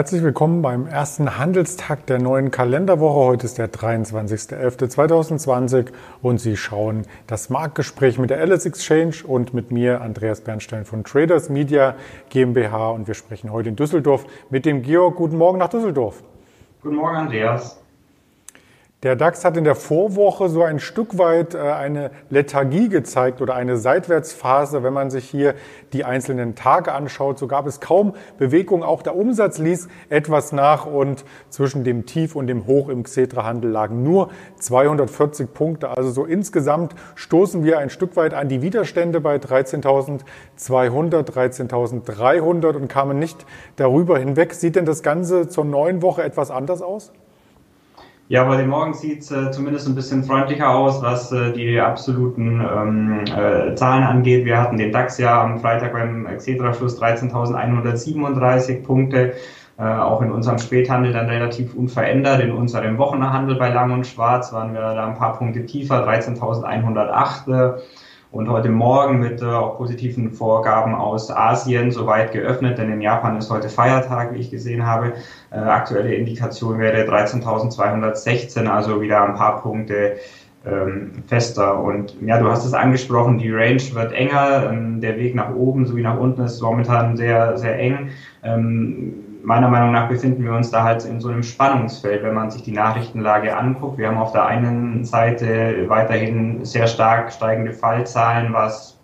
Herzlich willkommen beim ersten Handelstag der neuen Kalenderwoche. Heute ist der 23.11.2020 und Sie schauen das Marktgespräch mit der Alice Exchange und mit mir, Andreas Bernstein von Traders Media GmbH. Und wir sprechen heute in Düsseldorf mit dem Georg. Guten Morgen nach Düsseldorf. Guten Morgen, Andreas. Der DAX hat in der Vorwoche so ein Stück weit äh, eine Lethargie gezeigt oder eine Seitwärtsphase. Wenn man sich hier die einzelnen Tage anschaut, so gab es kaum Bewegung. Auch der Umsatz ließ etwas nach und zwischen dem Tief und dem Hoch im Xetra-Handel lagen nur 240 Punkte. Also so insgesamt stoßen wir ein Stück weit an die Widerstände bei 13.200, 13.300 und kamen nicht darüber hinweg. Sieht denn das Ganze zur neuen Woche etwas anders aus? Ja, heute Morgen sieht es äh, zumindest ein bisschen freundlicher aus, was äh, die absoluten ähm, äh, Zahlen angeht. Wir hatten den DAX ja am Freitag beim Xetra-Schluss 13.137 Punkte. Äh, auch in unserem Späthandel dann relativ unverändert. In unserem Wochenhandel bei Lang und Schwarz waren wir da ein paar Punkte tiefer, 13.108 und heute Morgen mit äh, auch positiven Vorgaben aus Asien soweit geöffnet, denn in Japan ist heute Feiertag, wie ich gesehen habe. Äh, aktuelle Indikation wäre 13.216, also wieder ein paar Punkte ähm, fester. Und ja, du hast es angesprochen, die Range wird enger, ähm, der Weg nach oben sowie nach unten ist momentan sehr, sehr eng. Ähm, meiner Meinung nach befinden wir uns da halt in so einem Spannungsfeld, wenn man sich die Nachrichtenlage anguckt. Wir haben auf der einen Seite weiterhin sehr stark steigende Fallzahlen, was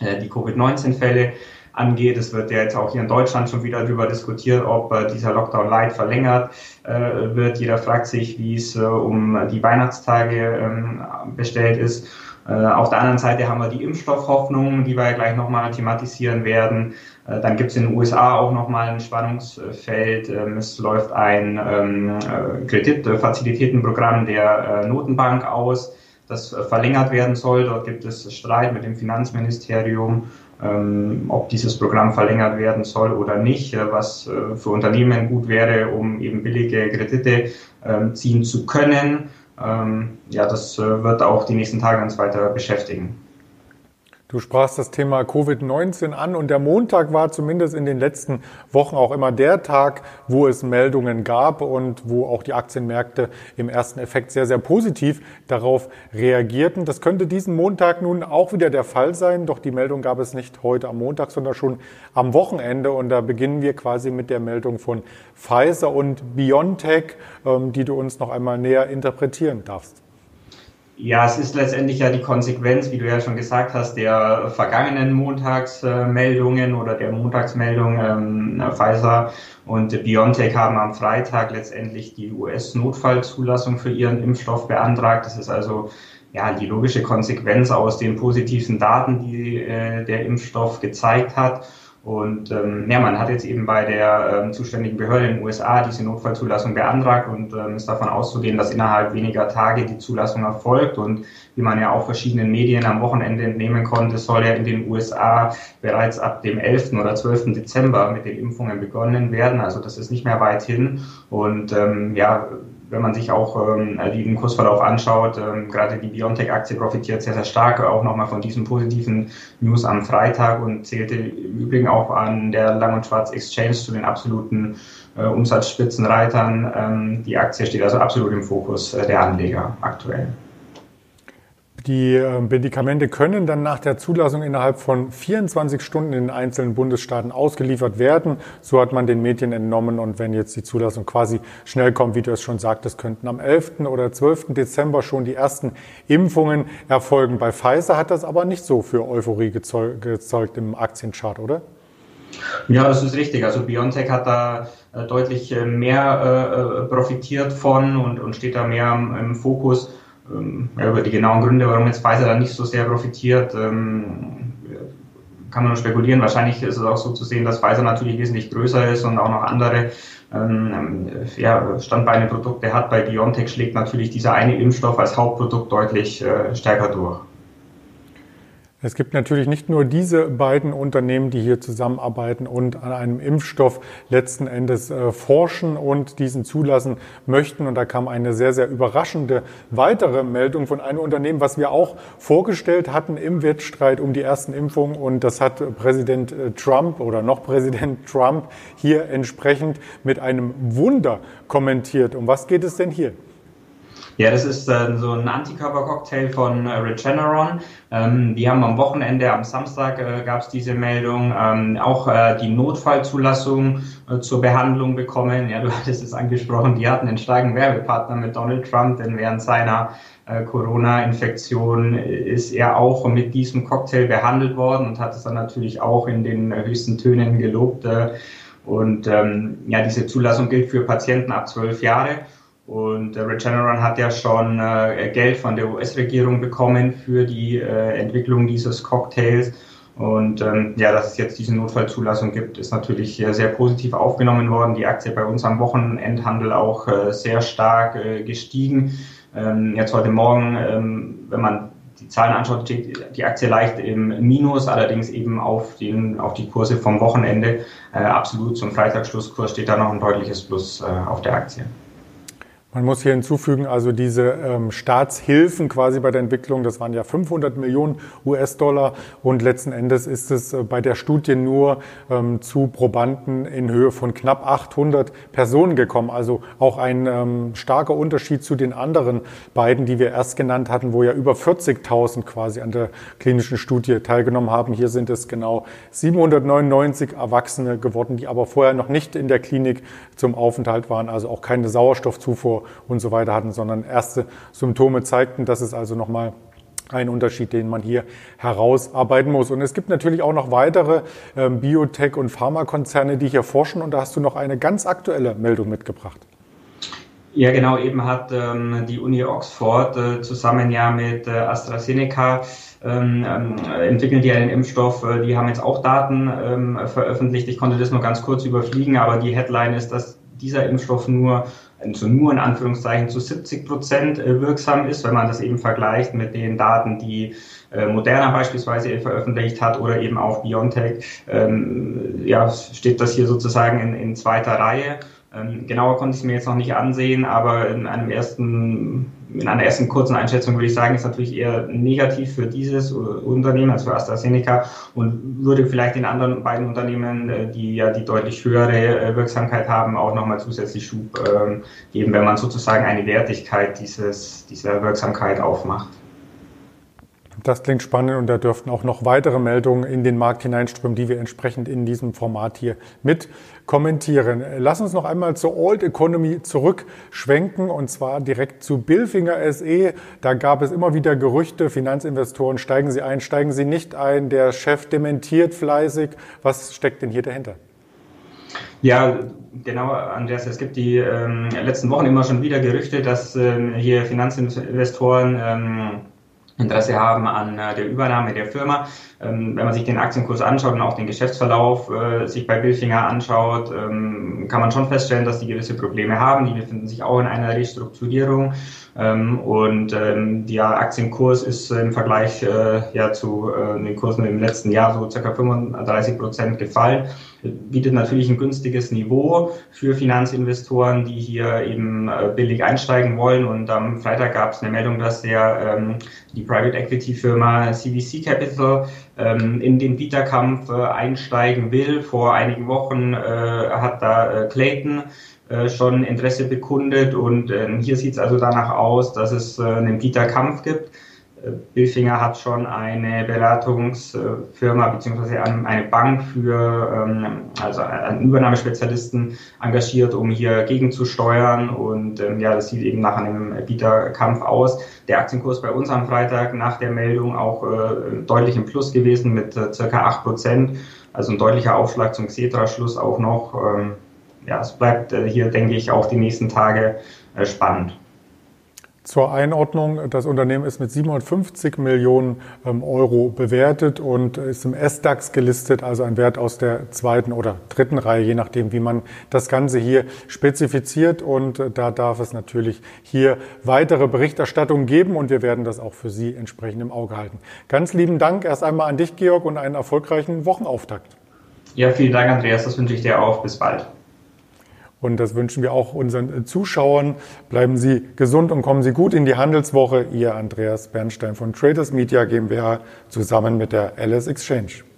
äh, die Covid-19-Fälle angeht. Es wird ja jetzt auch hier in Deutschland schon wieder darüber diskutiert, ob äh, dieser Lockdown Light verlängert äh, wird. Jeder fragt sich, wie es um die Weihnachtstage ähm, bestellt ist. Äh, auf der anderen Seite haben wir die Impfstoffhoffnung, die wir gleich nochmal thematisieren werden. Äh, dann gibt es in den USA auch nochmal ein Spannungsfeld. Ähm, es läuft ein ähm, äh, Kreditfazilitätenprogramm der Notenbank aus, das verlängert werden soll. Dort gibt es Streit mit dem Finanzministerium, ähm, ob dieses Programm verlängert werden soll oder nicht, was für Unternehmen gut wäre, um eben billige Kredite ziehen zu können ähm, ja, das äh, wird auch die nächsten Tage uns weiter beschäftigen. Du sprachst das Thema Covid-19 an und der Montag war zumindest in den letzten Wochen auch immer der Tag, wo es Meldungen gab und wo auch die Aktienmärkte im ersten Effekt sehr, sehr positiv darauf reagierten. Das könnte diesen Montag nun auch wieder der Fall sein, doch die Meldung gab es nicht heute am Montag, sondern schon am Wochenende und da beginnen wir quasi mit der Meldung von Pfizer und BioNTech, ähm, die du uns noch einmal näher interpretieren darfst. Ja, es ist letztendlich ja die Konsequenz, wie du ja schon gesagt hast, der vergangenen Montagsmeldungen oder der Montagsmeldung ähm, Pfizer und BioNTech haben am Freitag letztendlich die US-Notfallzulassung für ihren Impfstoff beantragt. Das ist also ja die logische Konsequenz aus den positiven Daten, die äh, der Impfstoff gezeigt hat. Und ähm, ja, man hat jetzt eben bei der ähm, zuständigen Behörde in den USA diese Notfallzulassung beantragt und ähm, ist davon auszugehen, dass innerhalb weniger Tage die Zulassung erfolgt. Und wie man ja auch verschiedenen Medien am Wochenende entnehmen konnte, soll ja in den USA bereits ab dem 11. oder 12. Dezember mit den Impfungen begonnen werden. Also das ist nicht mehr weit hin. Und ähm, ja, wenn man sich auch ähm, den Kursverlauf anschaut, ähm, gerade die Biontech-Aktie profitiert sehr, sehr stark auch nochmal von diesen positiven News am Freitag und zählte im Übrigen auch an der Lang- und Schwarz Exchange zu den absoluten äh, Umsatzspitzenreitern. Ähm, die Aktie steht also absolut im Fokus äh, der Anleger aktuell. Die ähm, Medikamente können dann nach der Zulassung innerhalb von 24 Stunden in den einzelnen Bundesstaaten ausgeliefert werden. So hat man den Medien entnommen. Und wenn jetzt die Zulassung quasi schnell kommt, wie du es schon sagtest, könnten am 11. oder 12. Dezember schon die ersten Impfungen erfolgen. Bei Pfizer hat das aber nicht so für Euphorie gezeugt im Aktienchart, oder? Ja, das ist richtig. Also BioNTech hat da äh, deutlich äh, mehr äh, profitiert von und, steht da mehr im Fokus ja, über die genauen Gründe, warum jetzt Pfizer da nicht so sehr profitiert, ähm, kann man nur spekulieren. Wahrscheinlich ist es auch so zu sehen, dass Pfizer natürlich wesentlich größer ist und auch noch andere ähm, ja, Standbeine-Produkte hat. Bei BioNTech schlägt natürlich dieser eine Impfstoff als Hauptprodukt deutlich äh, stärker durch. Es gibt natürlich nicht nur diese beiden Unternehmen, die hier zusammenarbeiten und an einem Impfstoff letzten Endes äh, forschen und diesen zulassen möchten. Und da kam eine sehr, sehr überraschende weitere Meldung von einem Unternehmen, was wir auch vorgestellt hatten im Wettstreit um die ersten Impfungen. Und das hat Präsident äh, Trump oder noch Präsident Trump hier entsprechend mit einem Wunder kommentiert. Um was geht es denn hier? Ja, das ist äh, so ein Antikörpercocktail von äh, Regeneron. Ähm, die haben am Wochenende, am Samstag äh, gab es diese Meldung, ähm, auch äh, die Notfallzulassung äh, zur Behandlung bekommen. Ja, du hattest es angesprochen, die hatten einen starken Werbepartner mit Donald Trump, denn während seiner äh, Corona-Infektion ist er auch mit diesem Cocktail behandelt worden und hat es dann natürlich auch in den höchsten Tönen gelobt. und ähm, ja, diese Zulassung gilt für Patienten ab zwölf Jahre. Und äh, Regeneron hat ja schon äh, Geld von der US-Regierung bekommen für die äh, Entwicklung dieses Cocktails. Und ähm, ja, dass es jetzt diese Notfallzulassung gibt, ist natürlich äh, sehr positiv aufgenommen worden. Die Aktie bei uns am Wochenendhandel auch äh, sehr stark äh, gestiegen. Ähm, jetzt heute Morgen, ähm, wenn man die Zahlen anschaut, steht die Aktie leicht im Minus, allerdings eben auf, den, auf die Kurse vom Wochenende. Äh, absolut zum Freitagsschlusskurs steht da noch ein deutliches Plus äh, auf der Aktie. Man muss hier hinzufügen, also diese ähm, Staatshilfen quasi bei der Entwicklung, das waren ja 500 Millionen US-Dollar und letzten Endes ist es äh, bei der Studie nur ähm, zu Probanden in Höhe von knapp 800 Personen gekommen. Also auch ein ähm, starker Unterschied zu den anderen beiden, die wir erst genannt hatten, wo ja über 40.000 quasi an der klinischen Studie teilgenommen haben. Hier sind es genau 799 Erwachsene geworden, die aber vorher noch nicht in der Klinik zum Aufenthalt waren, also auch keine Sauerstoffzufuhr und so weiter hatten, sondern erste Symptome zeigten. Das ist also nochmal ein Unterschied, den man hier herausarbeiten muss. Und es gibt natürlich auch noch weitere ähm, Biotech- und Pharmakonzerne, die hier forschen. Und da hast du noch eine ganz aktuelle Meldung mitgebracht. Ja, genau. Eben hat ähm, die Uni Oxford äh, zusammen ja mit äh, AstraZeneca ähm, ähm, entwickeln die einen Impfstoff. Äh, die haben jetzt auch Daten ähm, veröffentlicht. Ich konnte das nur ganz kurz überfliegen, aber die Headline ist, dass dieser Impfstoff nur also nur in Anführungszeichen zu 70 Prozent äh, wirksam ist, wenn man das eben vergleicht mit den Daten, die äh, Moderna beispielsweise veröffentlicht hat oder eben auch BioNTech, ähm, ja, steht das hier sozusagen in, in zweiter Reihe. Ähm, genauer konnte ich es mir jetzt noch nicht ansehen, aber in einem ersten, in einer ersten kurzen Einschätzung würde ich sagen, ist natürlich eher negativ für dieses Unternehmen, also für AstraZeneca und würde vielleicht den anderen beiden Unternehmen, äh, die ja die deutlich höhere äh, Wirksamkeit haben, auch nochmal zusätzlich Schub ähm, geben, wenn man sozusagen eine Wertigkeit dieses, dieser Wirksamkeit aufmacht. Das klingt spannend und da dürften auch noch weitere Meldungen in den Markt hineinströmen, die wir entsprechend in diesem Format hier mit kommentieren. Lass uns noch einmal zur Old Economy zurückschwenken und zwar direkt zu Billfinger SE. Da gab es immer wieder Gerüchte, Finanzinvestoren, steigen Sie ein, steigen Sie nicht ein, der Chef dementiert fleißig. Was steckt denn hier dahinter? Ja, genau, Andreas. Es gibt die ähm, letzten Wochen immer schon wieder Gerüchte, dass ähm, hier Finanzinvestoren ähm, Interesse haben an äh, der Übernahme der Firma. Ähm, wenn man sich den Aktienkurs anschaut und auch den Geschäftsverlauf äh, sich bei Billfinger anschaut, ähm, kann man schon feststellen, dass die gewisse Probleme haben. Die befinden sich auch in einer Restrukturierung. Ähm, und der Aktienkurs ist im Vergleich äh, zu den Kursen im letzten Jahr so circa 35 Prozent gefallen. Bietet natürlich ein günstiges Niveau für Finanzinvestoren, die hier eben äh, billig einsteigen wollen. Und am Freitag gab es eine Meldung, dass der ähm, die Private Equity Firma CVC Capital ähm, in den Bieterkampf äh, einsteigen will. Vor einigen Wochen äh, hat da äh, Clayton äh, schon Interesse bekundet und ähm, hier sieht es also danach aus, dass es äh, einen Bieterkampf gibt. Äh, Billfinger hat schon eine Beratungsfirma beziehungsweise eine Bank für ähm, also einen Übernahmespezialisten engagiert, um hier gegenzusteuern und ähm, ja, das sieht eben nach einem Bieterkampf aus. Der Aktienkurs bei uns am Freitag nach der Meldung auch deutlich im Plus gewesen mit circa acht Prozent, also ein deutlicher Aufschlag zum Xetra-Schluss auch noch ja, es bleibt äh, hier, denke ich, auch die nächsten Tage äh, spannend. Zur Einordnung, das Unternehmen ist mit 750 Millionen ähm, Euro bewertet und ist im S-DAX gelistet, also ein Wert aus der zweiten oder dritten Reihe, je nachdem, wie man das Ganze hier spezifiziert. Und äh, da darf es natürlich hier weitere Berichterstattung geben und wir werden das auch für Sie entsprechend im Auge halten. Ganz lieben Dank erst einmal an dich, Georg, und einen erfolgreichen Wochenauftakt. Ja, vielen Dank, Andreas. Das wünsche ich dir auch. Bis bald. Und das wünschen wir auch unseren Zuschauern. Bleiben Sie gesund und kommen Sie gut in die Handelswoche. Ihr Andreas Bernstein von Traders Media GmbH zusammen mit der LS Exchange.